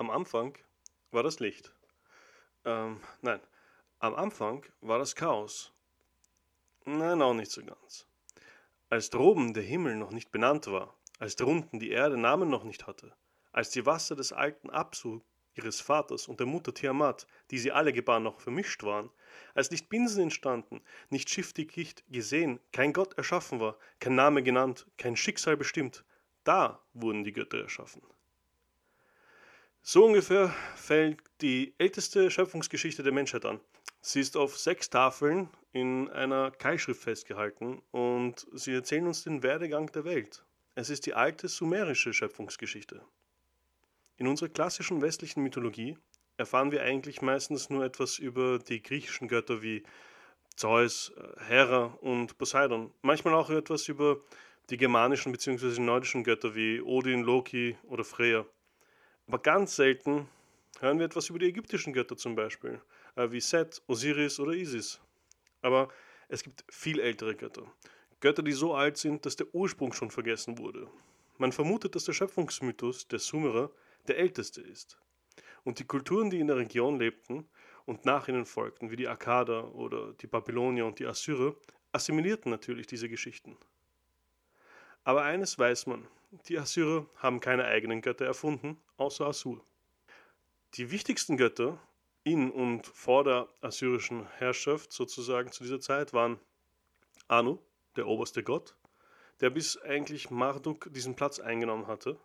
Am Anfang war das Licht. Ähm, nein, am Anfang war das Chaos. Nein, auch nicht so ganz. Als droben der Himmel noch nicht benannt war, als drunten die Erde Namen noch nicht hatte, als die Wasser des alten Absu, ihres Vaters und der Mutter Tiamat, die sie alle gebar, noch vermischt waren, als nicht Binsen entstanden, nicht Schiffdickicht gesehen, kein Gott erschaffen war, kein Name genannt, kein Schicksal bestimmt, da wurden die Götter erschaffen. So ungefähr fällt die älteste Schöpfungsgeschichte der Menschheit an. Sie ist auf sechs Tafeln in einer Keilschrift festgehalten und sie erzählen uns den Werdegang der Welt. Es ist die alte sumerische Schöpfungsgeschichte. In unserer klassischen westlichen Mythologie erfahren wir eigentlich meistens nur etwas über die griechischen Götter wie Zeus, Hera und Poseidon. Manchmal auch etwas über die germanischen bzw. nordischen Götter wie Odin, Loki oder Freya. Aber ganz selten hören wir etwas über die ägyptischen Götter zum Beispiel, äh, wie Set, Osiris oder Isis. Aber es gibt viel ältere Götter. Götter, die so alt sind, dass der Ursprung schon vergessen wurde. Man vermutet, dass der Schöpfungsmythos der Sumerer der älteste ist. Und die Kulturen, die in der Region lebten und nach ihnen folgten, wie die Akkader oder die Babylonier und die Assyrer, assimilierten natürlich diese Geschichten. Aber eines weiß man, die Assyrer haben keine eigenen Götter erfunden, außer Assur. Die wichtigsten Götter in und vor der assyrischen Herrschaft sozusagen zu dieser Zeit waren Anu, der oberste Gott, der bis eigentlich Marduk diesen Platz eingenommen hatte,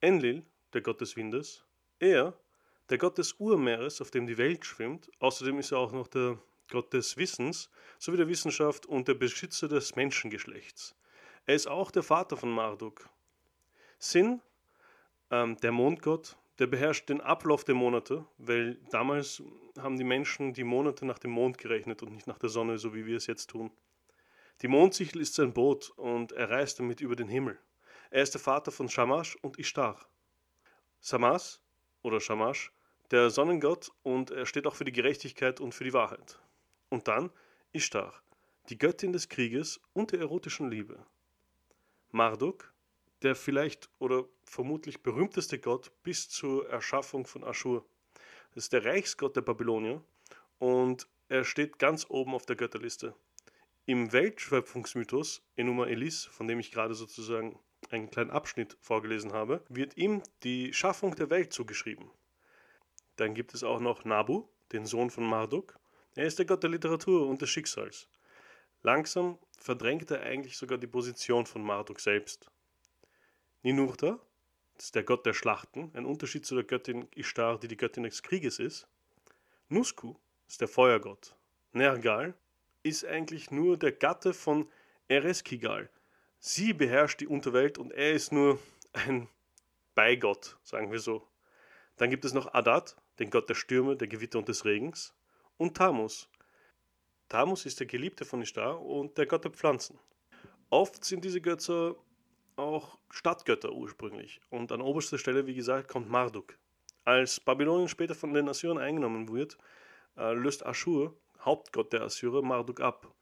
Enlil, der Gott des Windes, er, der Gott des Urmeeres, auf dem die Welt schwimmt, außerdem ist er auch noch der Gott des Wissens sowie der Wissenschaft und der Beschützer des Menschengeschlechts. Er ist auch der Vater von Marduk. Sin, ähm, der Mondgott, der beherrscht den Ablauf der Monate, weil damals haben die Menschen die Monate nach dem Mond gerechnet und nicht nach der Sonne, so wie wir es jetzt tun. Die Mondsichel ist sein Boot und er reist damit über den Himmel. Er ist der Vater von Shamash und Ishtar. Samas oder Shamash, der Sonnengott und er steht auch für die Gerechtigkeit und für die Wahrheit. Und dann Ishtar, die Göttin des Krieges und der erotischen Liebe. Marduk, der vielleicht oder vermutlich berühmteste Gott bis zur Erschaffung von Aschur. Das ist der Reichsgott der Babylonier und er steht ganz oben auf der Götterliste. Im Weltschöpfungsmythos Enuma Elis, von dem ich gerade sozusagen einen kleinen Abschnitt vorgelesen habe, wird ihm die Schaffung der Welt zugeschrieben. Dann gibt es auch noch Nabu, den Sohn von Marduk. Er ist der Gott der Literatur und des Schicksals. Langsam verdrängt er eigentlich sogar die Position von Marduk selbst. Ninurta, das ist der Gott der Schlachten, ein Unterschied zu der Göttin Ishtar, die die Göttin des Krieges ist. Nusku ist der Feuergott. Nergal ist eigentlich nur der Gatte von Ereskigal, Sie beherrscht die Unterwelt und er ist nur ein Beigott, sagen wir so. Dann gibt es noch Adat, den Gott der Stürme, der Gewitter und des Regens, und Tamus. Tamus ist der Geliebte von Ishtar und der Gott der Pflanzen. Oft sind diese Götter auch Stadtgötter ursprünglich und an oberster Stelle, wie gesagt, kommt Marduk. Als Babylonien später von den Assyrern eingenommen wird, äh, löst Aschur, Hauptgott der Assyrer, Marduk ab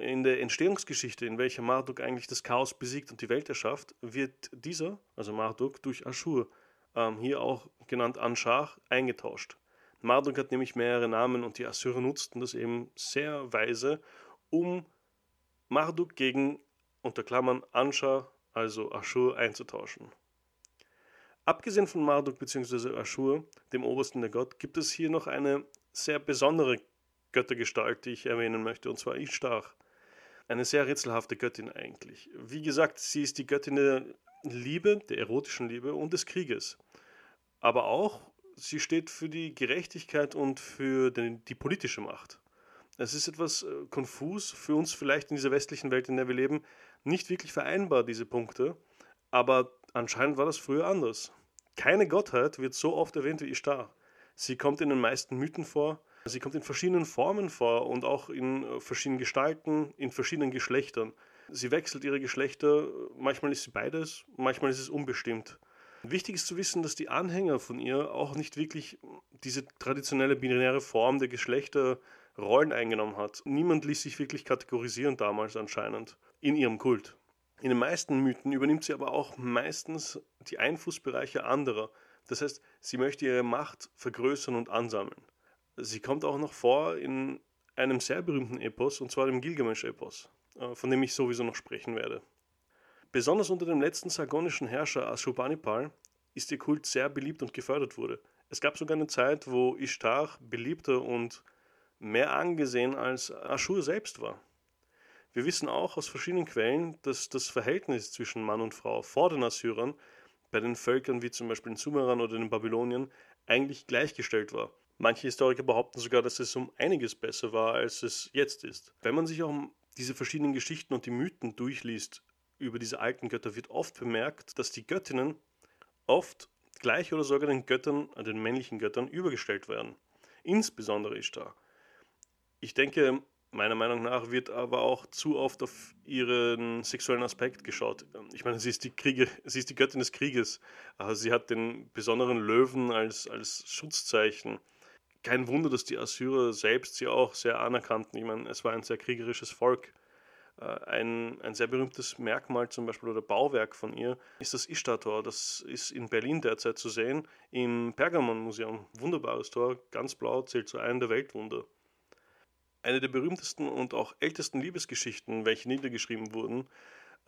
in der Entstehungsgeschichte, in welcher Marduk eigentlich das Chaos besiegt und die Welt erschafft, wird dieser, also Marduk, durch Aschur, ähm, hier auch genannt Anschar, eingetauscht. Marduk hat nämlich mehrere Namen und die Assyrer nutzten das eben sehr weise, um Marduk gegen, unter Klammern, Anschar, also Aschur, einzutauschen. Abgesehen von Marduk bzw. Aschur, dem obersten der Gott, gibt es hier noch eine sehr besondere Göttergestalt, die ich erwähnen möchte, und zwar Ishtar. Eine sehr rätselhafte Göttin eigentlich. Wie gesagt, sie ist die Göttin der Liebe, der erotischen Liebe und des Krieges. Aber auch, sie steht für die Gerechtigkeit und für den, die politische Macht. Es ist etwas äh, konfus für uns vielleicht in dieser westlichen Welt, in der wir leben, nicht wirklich vereinbar, diese Punkte. Aber anscheinend war das früher anders. Keine Gottheit wird so oft erwähnt wie Ishtar. Sie kommt in den meisten Mythen vor, Sie kommt in verschiedenen Formen vor und auch in äh, verschiedenen Gestalten, in verschiedenen Geschlechtern. Sie wechselt ihre Geschlechter, manchmal ist sie beides, manchmal ist es unbestimmt. Wichtig ist zu wissen, dass die Anhänger von ihr auch nicht wirklich diese traditionelle binäre Form der Geschlechter Rollen eingenommen hat. Niemand ließ sich wirklich kategorisieren damals anscheinend in ihrem Kult. In den meisten Mythen übernimmt sie aber auch meistens die Einflussbereiche anderer, Das heißt, sie möchte ihre Macht vergrößern und ansammeln. Sie kommt auch noch vor in einem sehr berühmten Epos, und zwar dem Gilgamesch-Epos, äh, von dem ich sowieso noch sprechen werde. Besonders unter dem letzten sargonischen Herrscher Ashurbanipal ist ihr Kult sehr beliebt und gefördert wurde. Es gab sogar eine Zeit, wo Ishtar beliebter und mehr angesehen als Aschur selbst war. Wir wissen auch aus verschiedenen Quellen, dass das Verhältnis zwischen Mann und Frau vor den Assyrern bei den Völkern wie zum Beispiel den Sumerern oder den Babyloniern eigentlich gleichgestellt war. Manche Historiker behaupten sogar, dass es um einiges besser war, als es jetzt ist. Wenn man sich auch diese verschiedenen Geschichten und die Mythen durchliest über diese alten Götter, wird oft bemerkt, dass die Göttinnen oft gleich oder sogar den Göttern, den männlichen Göttern, übergestellt werden. Insbesondere Ishtar. Ich denke, meiner Meinung nach wird aber auch zu oft auf ihren sexuellen Aspekt geschaut. Ich meine, sie ist die, Kriege, sie ist die Göttin des Krieges. Also sie hat den besonderen Löwen als, als Schutzzeichen. Kein Wunder, dass die Assyrer selbst sie auch sehr anerkannten. Ich meine, es war ein sehr kriegerisches Volk. Äh, ein, ein sehr berühmtes Merkmal zum Beispiel oder Bauwerk von ihr ist das Ishtar-Tor. Das ist in Berlin derzeit zu sehen, im Pergamon-Museum. Wunderbares Tor, ganz blau, zählt zu einem der Weltwunder. Eine der berühmtesten und auch ältesten Liebesgeschichten, welche niedergeschrieben wurden,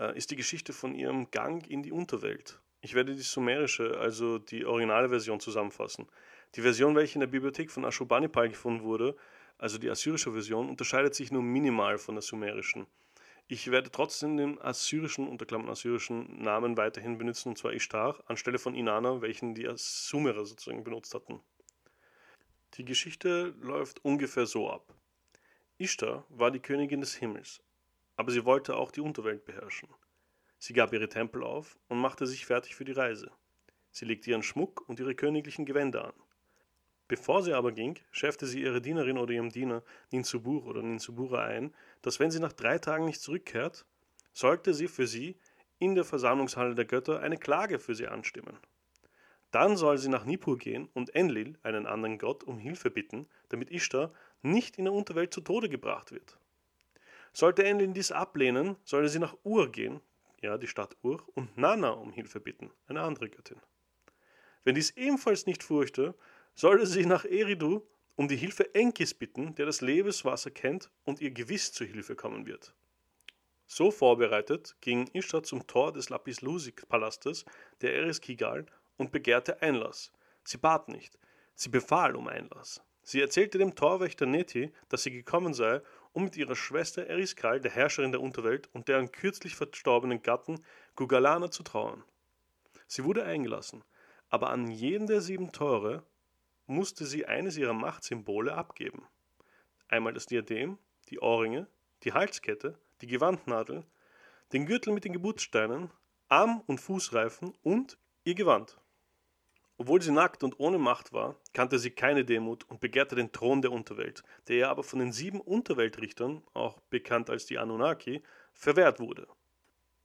äh, ist die Geschichte von ihrem Gang in die Unterwelt. Ich werde die sumerische, also die originale Version zusammenfassen. Die Version, welche in der Bibliothek von Ashurbanipal gefunden wurde, also die assyrische Version, unterscheidet sich nur minimal von der sumerischen. Ich werde trotzdem den assyrischen, unter Klammern assyrischen Namen weiterhin benutzen, und zwar Ishtar, anstelle von Inanna, welchen die Sumerer sozusagen benutzt hatten. Die Geschichte läuft ungefähr so ab. Ishtar war die Königin des Himmels, aber sie wollte auch die Unterwelt beherrschen. Sie gab ihre Tempel auf und machte sich fertig für die Reise. Sie legte ihren Schmuck und ihre königlichen Gewänder an. Bevor sie aber ging, schärfte sie ihre Dienerin oder ihrem Diener Ninsubur oder Ninsubura ein, dass wenn sie nach drei Tagen nicht zurückkehrt, sollte sie für sie in der Versammlungshalle der Götter eine Klage für sie anstimmen. Dann soll sie nach Nippur gehen und Enlil, einen anderen Gott, um Hilfe bitten, damit Ishtar nicht in der Unterwelt zu Tode gebracht wird. Sollte Enlil dies ablehnen, solle sie nach Ur gehen, ja, die Stadt Ur, und Nana um Hilfe bitten, eine andere Göttin. Wenn dies ebenfalls nicht furchte, solle sie nach Eridu um die Hilfe Enkis bitten, der das Lebenswasser kennt und ihr gewiss zu Hilfe kommen wird. So vorbereitet ging Ishtar zum Tor des Lapis-Lusik-Palastes der Eris Kigal und begehrte Einlass. Sie bat nicht, sie befahl um Einlass. Sie erzählte dem Torwächter Neti, dass sie gekommen sei, um mit ihrer Schwester Eriskal, der Herrscherin der Unterwelt, und deren kürzlich verstorbenen Gatten Gugalana zu trauern. Sie wurde eingelassen, aber an jeden der sieben Tore musste sie eines ihrer Machtsymbole abgeben. Einmal das Diadem, die Ohrringe, die Halskette, die Gewandnadel, den Gürtel mit den Geburtssteinen, Arm- und Fußreifen und ihr Gewand. Obwohl sie nackt und ohne Macht war, kannte sie keine Demut und begehrte den Thron der Unterwelt, der ihr aber von den sieben Unterweltrichtern, auch bekannt als die Anunnaki, verwehrt wurde.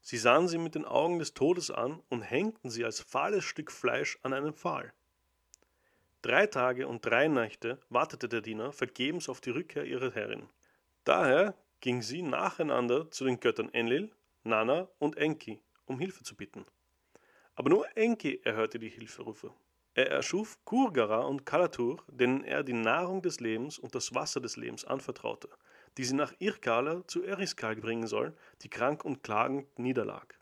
Sie sahen sie mit den Augen des Todes an und hängten sie als fahles Stück Fleisch an einen Pfahl. Drei Tage und drei Nächte wartete der Diener vergebens auf die Rückkehr ihrer Herrin. Daher ging sie nacheinander zu den Göttern Enlil, Nana und Enki, um Hilfe zu bitten. Aber nur Enki erhörte die Hilferufe. Er erschuf Kurgara und Kalatur, denen er die Nahrung des Lebens und das Wasser des Lebens anvertraute, die sie nach Irkala zu Eriskal bringen soll, die krank und klagend niederlag.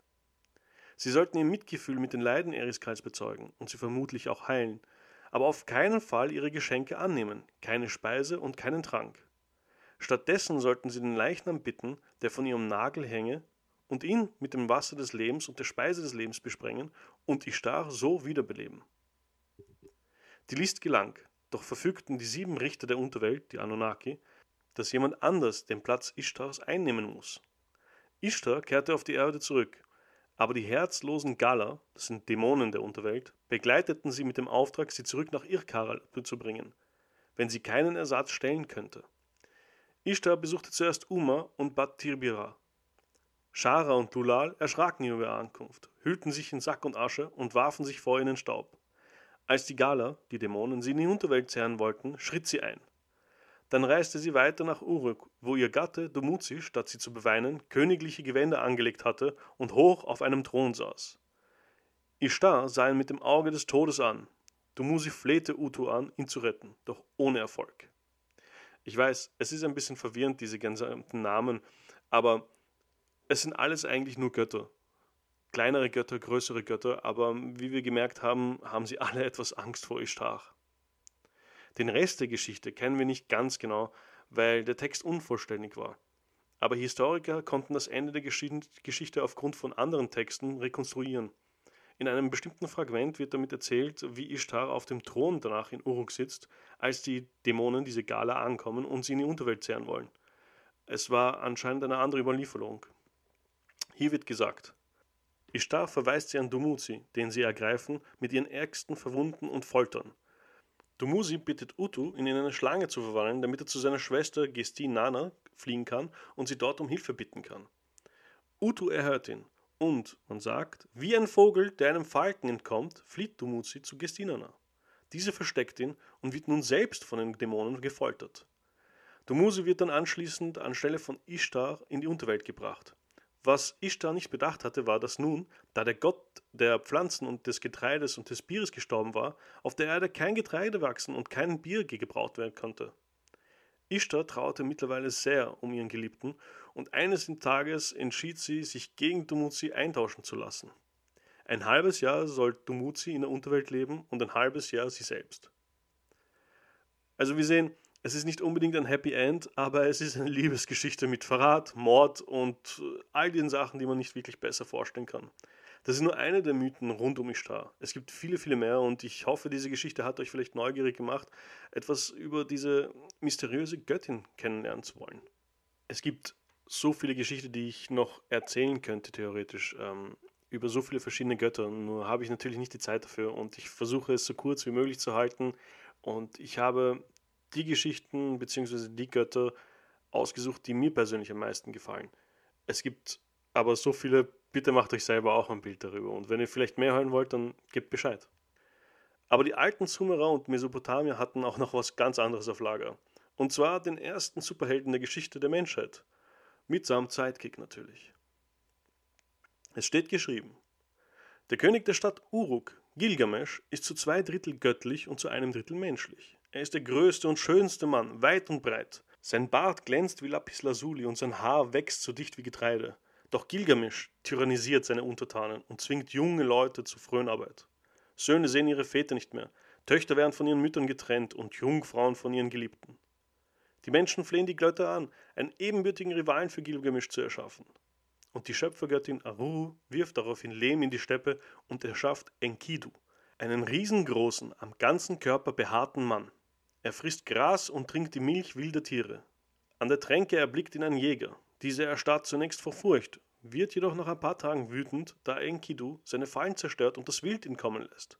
Sie sollten ihr Mitgefühl mit den Leiden Eriskals bezeugen und sie vermutlich auch heilen, aber auf keinen Fall ihre Geschenke annehmen, keine Speise und keinen Trank. Stattdessen sollten sie den Leichnam bitten, der von ihrem Nagel hänge, und ihn mit dem Wasser des Lebens und der Speise des Lebens besprengen und Ishtar so wiederbeleben. Die List gelang, doch verfügten die sieben Richter der Unterwelt, die Anunnaki, dass jemand anders den Platz Ishtars einnehmen muss. Ishtar kehrte auf die Erde zurück, aber die herzlosen Galler, das sind Dämonen der Unterwelt, begleiteten sie mit dem Auftrag, sie zurück nach Irkara zu bringen, wenn sie keinen Ersatz stellen könnte. Ishtar besuchte zuerst Uma und Bad Tirbira, Schara und Lulal erschraken über ihre Ankunft, hüllten sich in Sack und Asche und warfen sich vor ihnen Staub. Als die Gala, die Dämonen, sie in die Unterwelt zerren wollten, schritt sie ein. Dann reiste sie weiter nach Uruk, wo ihr Gatte Dumuzi, statt sie zu beweinen, königliche Gewänder angelegt hatte und hoch auf einem Thron saß. Ishtar sah ihn mit dem Auge des Todes an, Dumuzi flehte Utu an, ihn zu retten, doch ohne Erfolg. Ich weiß, es ist ein bisschen verwirrend, diese ganzen Namen, aber es sind alles eigentlich nur Götter. Kleinere Götter, größere Götter, aber wie wir gemerkt haben, haben sie alle etwas Angst vor Ishtar. Den Rest der Geschichte kennen wir nicht ganz genau, weil der Text unvollständig war. Aber Historiker konnten das Ende der Geschichte aufgrund von anderen Texten rekonstruieren. In einem bestimmten Fragment wird damit erzählt, wie Ishtar auf dem Thron danach in Uruk sitzt, als die Dämonen, diese Gala, ankommen und sie in die Unterwelt zehren wollen. Es war anscheinend eine andere Überlieferung. Hier wird gesagt, Ishtar verweist sie an Dumuzi, den sie ergreifen, mit ihren Ärgsten verwunden und foltern. Dumuzi bittet Utu, ihn in eine Schlange zu verwandeln, damit er zu seiner Schwester Gestin Nana fliehen kann und sie dort um Hilfe bitten kann. Utu erhört ihn und, man sagt, wie ein Vogel, der einem Falken entkommt, flieht Dumuzi zu Gestinana. Diese versteckt ihn und wird nun selbst von den Dämonen gefoltert. Dumuzi wird dann anschließend anstelle von Ishtar in die Unterwelt gebracht. Was Ishtar nicht bedacht hatte, war, dass nun, da der Gott der Pflanzen und des Getreides und des Bieres gestorben war, auf der Erde kein Getreide wachsen und kein Bier gebraut werden konnte. Ishtar trauerte mittlerweile sehr um ihren Geliebten und eines Tages entschied sie, sich gegen Dumuzi eintauschen zu lassen. Ein halbes Jahr soll Dumuzi in der Unterwelt leben und ein halbes Jahr sie selbst. Also wir sehen, es ist nicht unbedingt ein Happy End, aber es ist eine Liebesgeschichte mit Verrat, Mord und all den Sachen, die man nicht wirklich besser vorstellen kann. Das ist nur eine der Mythen rund um Ishtar. Es gibt viele, viele mehr und ich hoffe, diese Geschichte hat euch vielleicht neugierig gemacht, etwas über diese mysteriöse Göttin kennenlernen zu wollen. Es gibt so viele Geschichten, die ich noch erzählen könnte, theoretisch, ähm, über so viele verschiedene Götter. Nur habe ich natürlich nicht die Zeit dafür und ich versuche es so kurz wie möglich zu halten. Und ich habe die Geschichten bzw. die Götter ausgesucht, die mir persönlich am meisten gefallen. Es gibt aber so viele, bitte macht euch selber auch ein Bild darüber. Und wenn ihr vielleicht mehr hören wollt, dann gebt Bescheid. Aber die alten Sumerer und Mesopotamier hatten auch noch was ganz anderes auf Lager. Und zwar den ersten Superhelden der Geschichte der Menschheit. Mit seinem Zeitkick natürlich. Es steht geschrieben. Der König der Stadt Uruk, Gilgamesch, ist zu zwei Drittel göttlich und zu einem Drittel menschlich. Er ist der größte und schönste Mann, weit und breit. Sein Bart glänzt wie Lapislazuli und sein Haar wächst so dicht wie Getreide. Doch Gilgamesch tyrannisiert seine Untertanen und zwingt junge Leute zur Fröhnarbeit. Söhne sehen ihre Väter nicht mehr, Töchter werden von ihren Müttern getrennt und Jungfrauen von ihren Geliebten. Die Menschen flehen die Götter an, einen ebenbürtigen Rivalen für Gilgamesch zu erschaffen. Und die Schöpfergöttin Aruru wirft daraufhin Lehm in die Steppe und erschafft Enkidu, einen riesengroßen, am ganzen Körper behaarten Mann. Er frisst Gras und trinkt die Milch wilder Tiere. An der Tränke erblickt ihn ein Jäger. Dieser erstarrt zunächst vor Furcht, wird jedoch nach ein paar Tagen wütend, da Enkidu seine Fallen zerstört und das Wild entkommen lässt.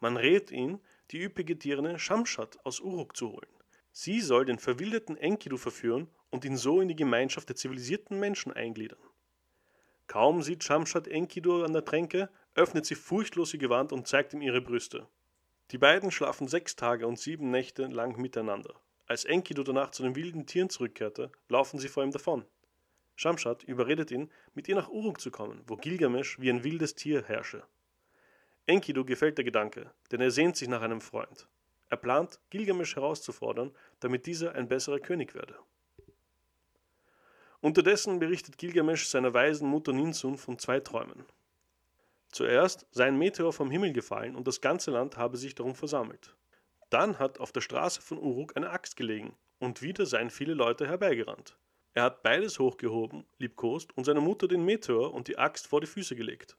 Man rät ihn, die üppige Dirne Shamshat aus Uruk zu holen. Sie soll den verwilderten Enkidu verführen und ihn so in die Gemeinschaft der zivilisierten Menschen eingliedern. Kaum sieht Shamshat Enkidu an der Tränke, öffnet sie furchtlos ihr Gewand und zeigt ihm ihre Brüste. Die beiden schlafen sechs Tage und sieben Nächte lang miteinander. Als Enkidu danach zu den wilden Tieren zurückkehrte, laufen sie vor ihm davon. Shamshat überredet ihn, mit ihr nach Uruk zu kommen, wo Gilgamesch wie ein wildes Tier herrsche. Enkidu gefällt der Gedanke, denn er sehnt sich nach einem Freund. Er plant, Gilgamesch herauszufordern, damit dieser ein besserer König werde. Unterdessen berichtet Gilgamesch seiner weisen Mutter Ninsun von zwei Träumen. Zuerst sei ein Meteor vom Himmel gefallen und das ganze Land habe sich darum versammelt. Dann hat auf der Straße von Uruk eine Axt gelegen und wieder seien viele Leute herbeigerannt. Er hat beides hochgehoben, liebkost und seiner Mutter den Meteor und die Axt vor die Füße gelegt.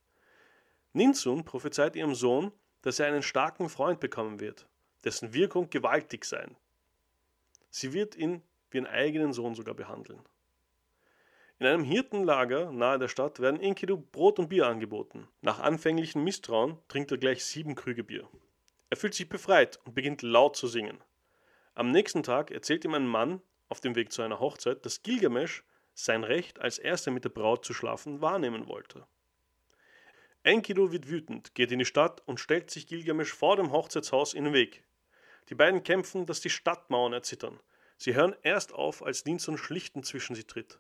Ninsun prophezeit ihrem Sohn, dass er einen starken Freund bekommen wird, dessen Wirkung gewaltig sein. Sie wird ihn wie einen eigenen Sohn sogar behandeln. In einem Hirtenlager nahe der Stadt werden Enkidu Brot und Bier angeboten. Nach anfänglichem Misstrauen trinkt er gleich sieben Krüge Bier. Er fühlt sich befreit und beginnt laut zu singen. Am nächsten Tag erzählt ihm ein Mann auf dem Weg zu einer Hochzeit, dass Gilgamesch sein Recht, als erster mit der Braut zu schlafen, wahrnehmen wollte. Enkidu wird wütend, geht in die Stadt und stellt sich Gilgamesch vor dem Hochzeitshaus in den Weg. Die beiden kämpfen, dass die Stadtmauern erzittern. Sie hören erst auf, als Ninsun schlichtend zwischen sie tritt.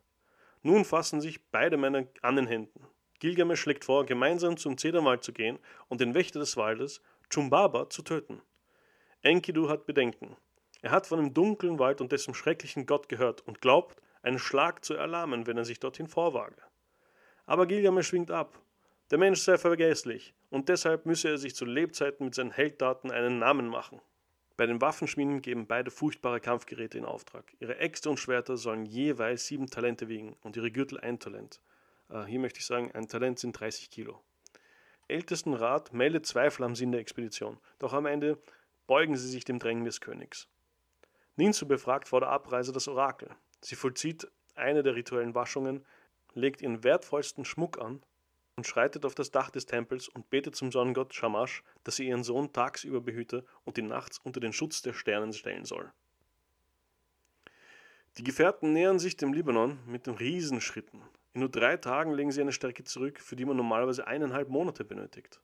Nun fassen sich beide Männer an den Händen. Gilgamesch schlägt vor, gemeinsam zum Zederwald zu gehen und den Wächter des Waldes, Chumbaba zu töten. Enkidu hat Bedenken. Er hat von dem dunklen Wald und dessen schrecklichen Gott gehört und glaubt, einen Schlag zu erlahmen, wenn er sich dorthin vorwage. Aber Gilgamesch winkt ab. Der Mensch sei vergesslich und deshalb müsse er sich zu Lebzeiten mit seinen Heldtaten einen Namen machen. Bei den Waffenschmieden geben beide furchtbare Kampfgeräte in Auftrag. Ihre Äxte und Schwerter sollen jeweils sieben Talente wiegen und ihre Gürtel ein Talent. Äh, hier möchte ich sagen, ein Talent sind 30 Kilo. Ältestenrat meldet Zweifel am Sinn der Expedition, doch am Ende beugen sie sich dem Drängen des Königs. Ninsu befragt vor der Abreise das Orakel. Sie vollzieht eine der rituellen Waschungen, legt ihren wertvollsten Schmuck an und schreitet auf das Dach des Tempels und betet zum Sonnengott Shamash, dass er ihren Sohn tagsüber behüte und ihn nachts unter den Schutz der Sterne stellen soll. Die Gefährten nähern sich dem Libanon mit Riesenschritten. In nur drei Tagen legen sie eine Strecke zurück, für die man normalerweise eineinhalb Monate benötigt.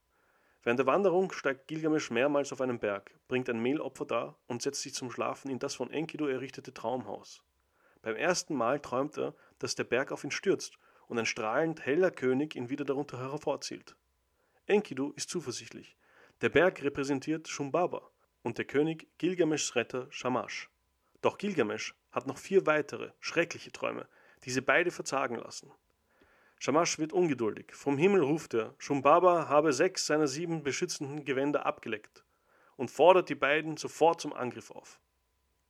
Während der Wanderung steigt Gilgamesch mehrmals auf einen Berg, bringt ein Mehlopfer dar und setzt sich zum Schlafen in das von Enkidu errichtete Traumhaus. Beim ersten Mal träumt er, dass der Berg auf ihn stürzt und ein strahlend heller König ihn wieder darunter hervorzieht. Enkidu ist zuversichtlich. Der Berg repräsentiert Shumbaba und der König Gilgameschs Retter Shamash. Doch Gilgamesch hat noch vier weitere, schreckliche Träume, die sie beide verzagen lassen. Shamash wird ungeduldig. Vom Himmel ruft er, Shumbaba habe sechs seiner sieben beschützenden Gewänder abgeleckt und fordert die beiden sofort zum Angriff auf.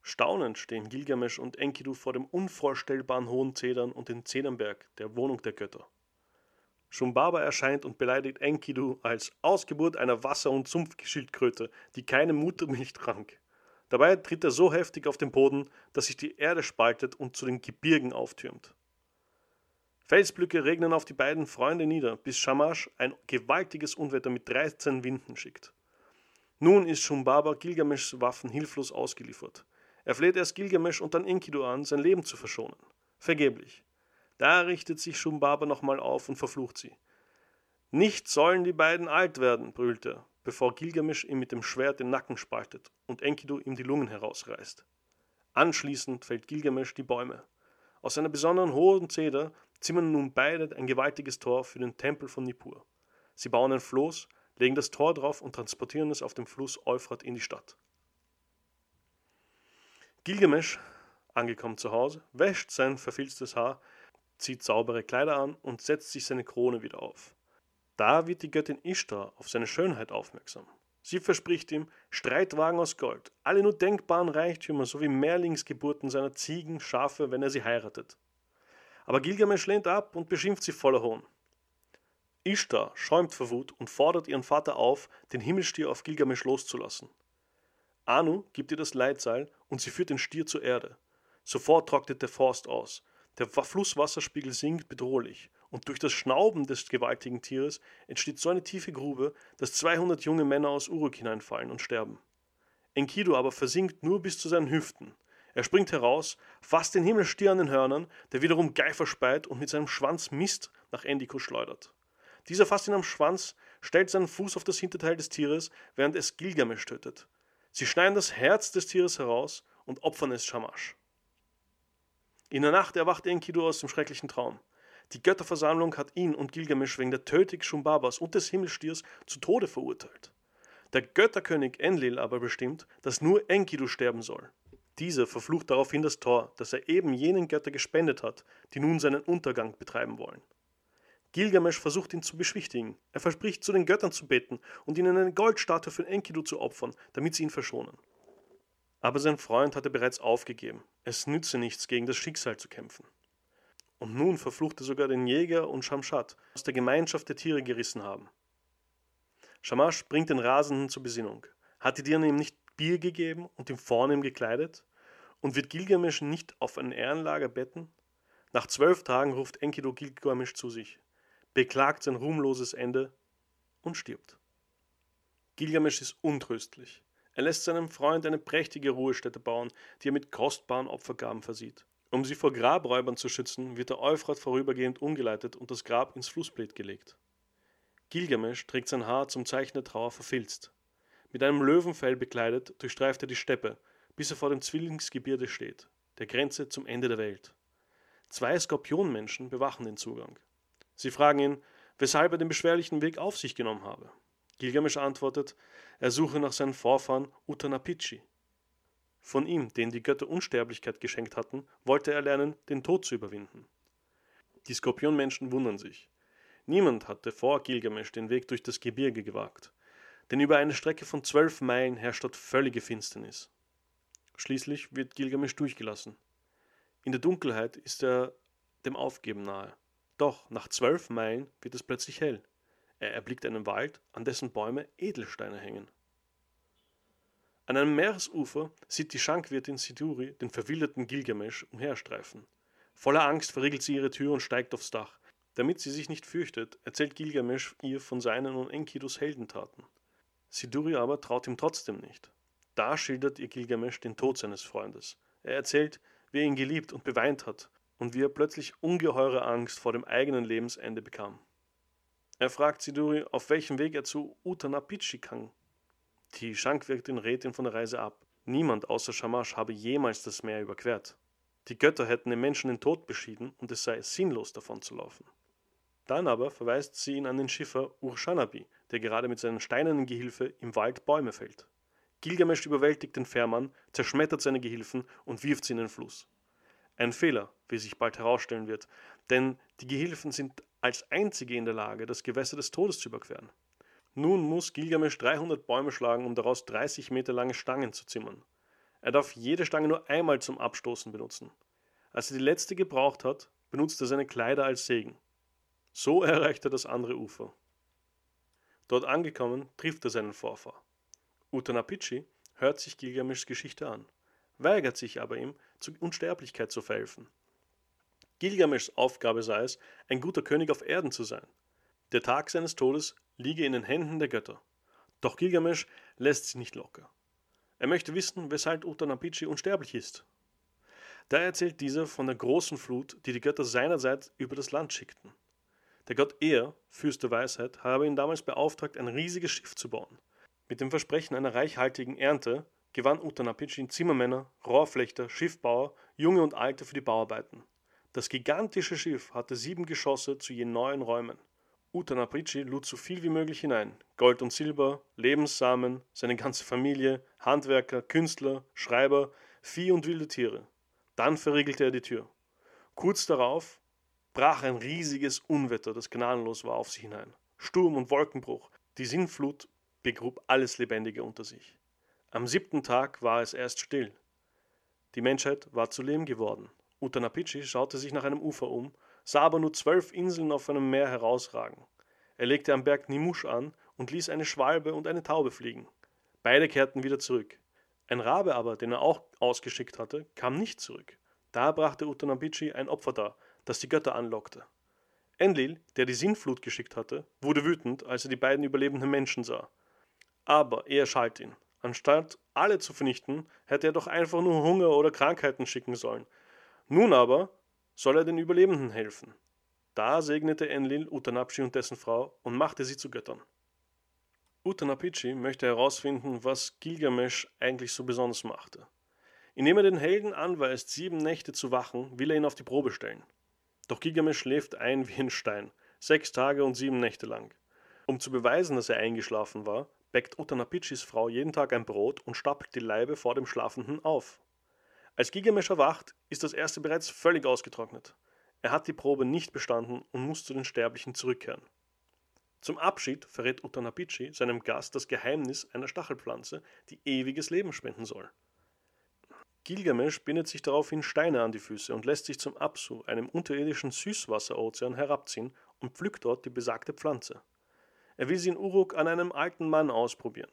Staunend stehen Gilgamesch und Enkidu vor dem unvorstellbaren hohen Zedern und den Zedernberg, der Wohnung der Götter. Shumbaba erscheint und beleidigt Enkidu als Ausgeburt einer Wasser- und Sumpfschildkröte, die keine Muttermilch trank. Dabei tritt er so heftig auf den Boden, dass sich die Erde spaltet und zu den Gebirgen auftürmt. Felsblöcke regnen auf die beiden Freunde nieder, bis Shamash ein gewaltiges Unwetter mit 13 Winden schickt. Nun ist Shumbaba Gilgameschs Waffen hilflos ausgeliefert. Er fleht erst Gilgamesch und dann Enkidu an, sein Leben zu verschonen. Vergeblich. Da richtet sich Shumbaba nochmal auf und verflucht sie. Nicht sollen die beiden alt werden, brüllt er, bevor Gilgamesch ihm mit dem Schwert den Nacken spaltet und Enkidu ihm die Lungen herausreißt. Anschließend fällt Gilgamesch die Bäume. Aus einer besonderen hohen Zeder zimmern nun beide ein gewaltiges Tor für den Tempel von Nippur. Sie bauen ein Floß, legen das Tor drauf und transportieren es auf dem Fluss Euphrat in die Stadt. Gilgamesch, angekommen zu Hause, wäscht sein verfilztes Haar, zieht saubere Kleider an und setzt sich seine Krone wieder auf. Da wird die Göttin Ishtar auf seine Schönheit aufmerksam. Sie verspricht ihm Streitwagen aus Gold, alle nur denkbaren Reichtümer sowie Mehrlingsgeburten seiner Ziegen, Schafe, wenn er sie heiratet. Aber Gilgamesch lehnt ab und beschimpft sie voller Hohn. Ishtar schäumt vor Wut und fordert ihren Vater auf, den Himmelstier auf Gilgamesch loszulassen. Anu gibt ihr das Leitseil und sie führt den Stier zur Erde. Sofort trocknet der Forst aus. Der Flusswasserspiegel sinkt bedrohlich und durch das Schnauben des gewaltigen Tieres entsteht so eine tiefe Grube, dass 200 junge Männer aus Uruk hineinfallen und sterben. Enkidu aber versinkt nur bis zu seinen Hüften. Er springt heraus, fasst den Himmelstier an den Hörnern, der wiederum Geifer speit und mit seinem Schwanz Mist nach Endiko schleudert. Dieser fasst ihn am Schwanz, stellt seinen Fuß auf das Hinterteil des Tieres, während es Gilgamesch tötet. Sie schneiden das Herz des Tieres heraus und opfern es Shamash. In der Nacht erwacht Enkidu aus dem schrecklichen Traum. Die Götterversammlung hat ihn und Gilgamesch wegen der Tötung Shumbabas und des Himmelstiers zu Tode verurteilt. Der Götterkönig Enlil aber bestimmt, dass nur Enkidu sterben soll. Dieser verflucht daraufhin das Tor, das er eben jenen Götter gespendet hat, die nun seinen Untergang betreiben wollen. Gilgamesch versucht ihn zu beschwichtigen. Er verspricht, zu den Göttern zu beten und ihnen eine Goldstatue für Enkidu zu opfern, damit sie ihn verschonen. Aber sein Freund hatte bereits aufgegeben. Es nütze nichts, gegen das Schicksal zu kämpfen. Und nun verfluchte sogar den Jäger und Shamshat aus der Gemeinschaft der Tiere gerissen haben. Shamash bringt den Rasenden zur Besinnung. Hat die Tiere ihm nicht Bier gegeben und ihm vornehm gekleidet? Und wird Gilgamesch nicht auf ein Ehrenlager betten? Nach zwölf Tagen ruft Enkidu Gilgamesch zu sich beklagt sein ruhmloses Ende und stirbt. Gilgamesch ist untröstlich. Er lässt seinem Freund eine prächtige Ruhestätte bauen, die er mit kostbaren Opfergaben versieht. Um sie vor Grabräubern zu schützen, wird der Euphrat vorübergehend umgeleitet und das Grab ins Flussbeet gelegt. Gilgamesch trägt sein Haar zum Zeichen der Trauer verfilzt. Mit einem Löwenfell bekleidet durchstreift er die Steppe, bis er vor dem Zwillingsgebirge steht, der Grenze zum Ende der Welt. Zwei Skorpionmenschen bewachen den Zugang. Sie fragen ihn, weshalb er den beschwerlichen Weg auf sich genommen habe. Gilgamesch antwortet, er suche nach seinen Vorfahren Utanapichi. Von ihm, den die Götter Unsterblichkeit geschenkt hatten, wollte er lernen, den Tod zu überwinden. Die Skorpionmenschen wundern sich. Niemand hatte vor Gilgamesch den Weg durch das Gebirge gewagt, denn über eine Strecke von zwölf Meilen herrscht dort völlige Finsternis. Schließlich wird Gilgamesch durchgelassen. In der Dunkelheit ist er dem Aufgeben nahe. Doch nach zwölf Meilen wird es plötzlich hell. Er erblickt einen Wald, an dessen Bäume Edelsteine hängen. An einem Meeresufer sieht die Schankwirtin Siduri den verwilderten Gilgamesch umherstreifen. Voller Angst verriegelt sie ihre Tür und steigt aufs Dach. Damit sie sich nicht fürchtet, erzählt Gilgamesch ihr von seinen und Enkidus Heldentaten. Siduri aber traut ihm trotzdem nicht. Da schildert ihr Gilgamesch den Tod seines Freundes. Er erzählt, wie er ihn geliebt und beweint hat und wie er plötzlich ungeheure Angst vor dem eigenen Lebensende bekam. Er fragt Siduri, auf welchem Weg er zu Utanapichi kann. Die Schankwirtin rät ihn von der Reise ab. Niemand außer Shamash habe jemals das Meer überquert. Die Götter hätten den Menschen den Tod beschieden und es sei sinnlos davon zu laufen. Dann aber verweist sie ihn an den Schiffer Urshanabi, der gerade mit seinem steinernen Gehilfe im Wald Bäume fällt. Gilgamesch überwältigt den Fährmann, zerschmettert seine Gehilfen und wirft sie in den Fluss. Ein Fehler, wie sich bald herausstellen wird, denn die Gehilfen sind als einzige in der Lage, das Gewässer des Todes zu überqueren. Nun muss Gilgamesch 300 Bäume schlagen, um daraus 30 Meter lange Stangen zu zimmern. Er darf jede Stange nur einmal zum Abstoßen benutzen. Als er die letzte gebraucht hat, benutzt er seine Kleider als Segen. So erreicht er das andere Ufer. Dort angekommen, trifft er seinen Vorfahr. Utanapichi hört sich Gilgameschs Geschichte an, weigert sich aber ihm, zur Unsterblichkeit zu verhelfen. Gilgameschs Aufgabe sei es, ein guter König auf Erden zu sein. Der Tag seines Todes liege in den Händen der Götter. Doch Gilgamesch lässt sich nicht locker. Er möchte wissen, weshalb Utanapichi unsterblich ist. Da erzählt dieser von der großen Flut, die die Götter seinerseits über das Land schickten. Der Gott Er, Fürst der Weisheit, habe ihn damals beauftragt, ein riesiges Schiff zu bauen. Mit dem Versprechen einer reichhaltigen Ernte gewann Utanapichi Zimmermänner, Rohrflechter, Schiffbauer, Junge und Alte für die Bauarbeiten. Das gigantische Schiff hatte sieben Geschosse zu je neun Räumen. Utanaprichi lud so viel wie möglich hinein: Gold und Silber, Lebenssamen, seine ganze Familie, Handwerker, Künstler, Schreiber, Vieh und wilde Tiere. Dann verriegelte er die Tür. Kurz darauf brach ein riesiges Unwetter, das gnadenlos war, auf sich hinein. Sturm und Wolkenbruch, die Sinnflut begrub alles Lebendige unter sich. Am siebten Tag war es erst still. Die Menschheit war zu Lehm geworden. Utanapichi schaute sich nach einem Ufer um, sah aber nur zwölf Inseln auf einem Meer herausragen. Er legte am Berg Nimusch an und ließ eine Schwalbe und eine Taube fliegen. Beide kehrten wieder zurück. Ein Rabe aber, den er auch ausgeschickt hatte, kam nicht zurück. Da brachte Utanapichi ein Opfer dar, das die Götter anlockte. Enlil, der die Sinnflut geschickt hatte, wurde wütend, als er die beiden überlebenden Menschen sah. Aber er schalt ihn. Anstatt alle zu vernichten, hätte er doch einfach nur Hunger oder Krankheiten schicken sollen, nun aber soll er den Überlebenden helfen. Da segnete Enlil Utanapchi und dessen Frau und machte sie zu Göttern. Utanapichi möchte herausfinden, was Gilgamesch eigentlich so besonders machte. Indem er den Helden anweist, sieben Nächte zu wachen, will er ihn auf die Probe stellen. Doch Gilgamesch schläft ein wie ein Stein, sechs Tage und sieben Nächte lang. Um zu beweisen, dass er eingeschlafen war, bäckt Utanapichis Frau jeden Tag ein Brot und stapelt die Leibe vor dem Schlafenden auf. Als Gilgamesch erwacht, ist das erste bereits völlig ausgetrocknet. Er hat die Probe nicht bestanden und muss zu den Sterblichen zurückkehren. Zum Abschied verrät Utanapichi seinem Gast das Geheimnis einer Stachelpflanze, die ewiges Leben spenden soll. Gilgamesch bindet sich daraufhin Steine an die Füße und lässt sich zum Apsu, einem unterirdischen Süßwasserozean, herabziehen und pflückt dort die besagte Pflanze. Er will sie in Uruk an einem alten Mann ausprobieren.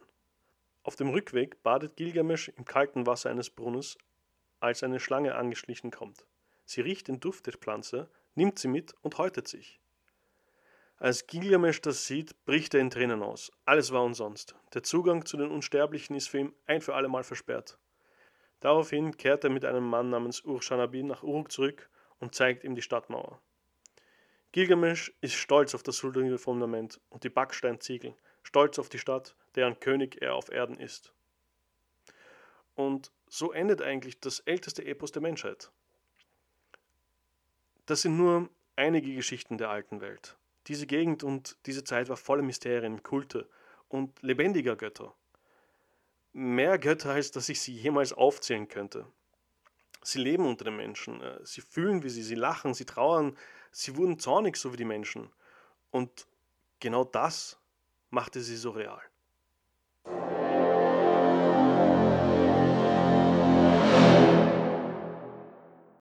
Auf dem Rückweg badet Gilgamesch im kalten Wasser eines Brunnens, als eine Schlange angeschlichen kommt. Sie riecht den Duft der Pflanze, nimmt sie mit und häutet sich. Als Gilgamesch das sieht, bricht er in Tränen aus. Alles war umsonst. Der Zugang zu den Unsterblichen ist für ihn ein für alle Mal versperrt. Daraufhin kehrt er mit einem Mann namens Urshanabi nach Uruk zurück und zeigt ihm die Stadtmauer. Gilgamesch ist stolz auf das sultanige Fundament und die Backsteinziegel, stolz auf die Stadt, deren König er auf Erden ist. Und so endet eigentlich das älteste Epos der Menschheit. Das sind nur einige Geschichten der alten Welt. Diese Gegend und diese Zeit war voller Mysterien, Kulte und lebendiger Götter. Mehr Götter, als dass ich sie jemals aufzählen könnte. Sie leben unter den Menschen, äh, sie fühlen wie sie, sie lachen, sie trauern, sie wurden zornig, so wie die Menschen. Und genau das machte sie so real.